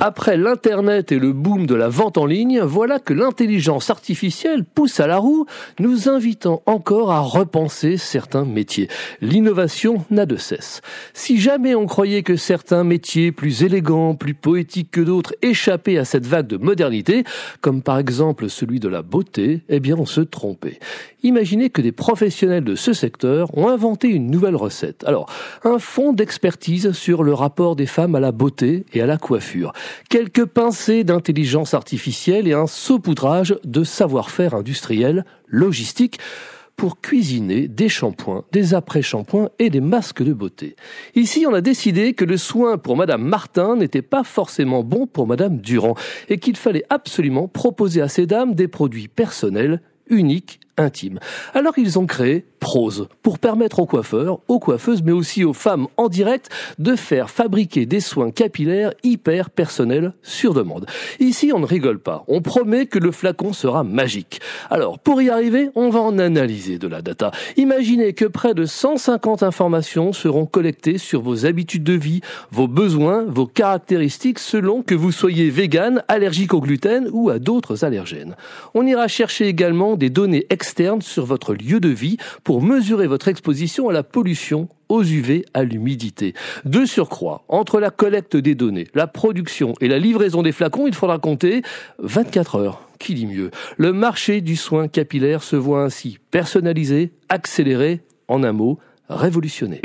Après l'Internet et le boom de la vente en ligne, voilà que l'intelligence artificielle pousse à la roue, nous invitant encore à repenser certains métiers. L'innovation n'a de cesse. Si jamais on croyait que certains métiers plus élégants, plus poétiques que d'autres échappaient à cette vague de modernité, comme par exemple celui de la beauté, eh bien on se trompait. Imaginez que des professionnels de ce secteur ont inventé une nouvelle recette. Alors, un fond d'expertise sur le rapport des femmes à la beauté et à la coiffure quelques pincées d'intelligence artificielle et un saupoudrage de savoir-faire industriel, logistique, pour cuisiner des shampoings, des après-shampoings et des masques de beauté. Ici, on a décidé que le soin pour Madame Martin n'était pas forcément bon pour Madame Durand et qu'il fallait absolument proposer à ces dames des produits personnels, uniques, intimes. Alors ils ont créé Prose pour permettre aux coiffeurs, aux coiffeuses, mais aussi aux femmes en direct de faire fabriquer des soins capillaires hyper personnels sur demande. Ici, on ne rigole pas. On promet que le flacon sera magique. Alors, pour y arriver, on va en analyser de la data. Imaginez que près de 150 informations seront collectées sur vos habitudes de vie, vos besoins, vos caractéristiques selon que vous soyez vegan, allergique au gluten ou à d'autres allergènes. On ira chercher également des données externes sur votre lieu de vie pour mesurer votre exposition à la pollution, aux UV, à l'humidité. De surcroît, entre la collecte des données, la production et la livraison des flacons, il faudra compter 24 heures. Qui dit mieux? Le marché du soin capillaire se voit ainsi personnalisé, accéléré, en un mot, révolutionné.